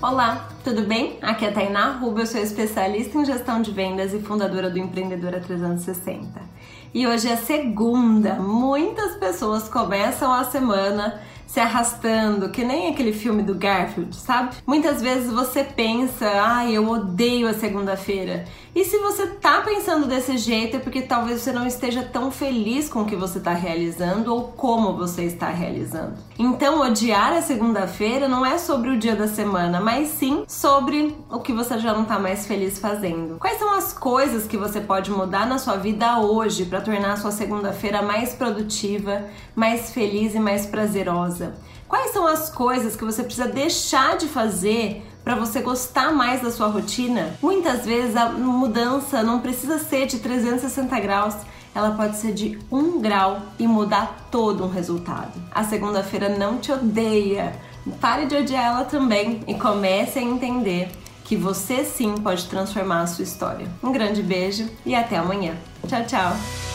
Olá, tudo bem? Aqui é a Tainá Rubio, eu sou especialista em gestão de vendas e fundadora do Empreendedora 360. E hoje é segunda. Muitas pessoas começam a semana se arrastando, que nem aquele filme do Garfield, sabe? Muitas vezes você pensa, ai, eu odeio a segunda-feira. E se você tá pensando desse jeito é porque talvez você não esteja tão feliz com o que você está realizando ou como você está realizando. Então, odiar a segunda-feira não é sobre o dia da semana, mas sim sobre o que você já não tá mais feliz fazendo. Quais são as coisas que você pode mudar na sua vida hoje para tornar a sua segunda-feira mais produtiva, mais feliz e mais prazerosa? Quais são as coisas que você precisa deixar de fazer para você gostar mais da sua rotina? Muitas vezes a mudança não precisa ser de 360 graus, ela pode ser de um grau e mudar todo um resultado. A segunda-feira não te odeia. Pare de odiar ela também e comece a entender que você sim pode transformar a sua história. Um grande beijo e até amanhã. Tchau, tchau!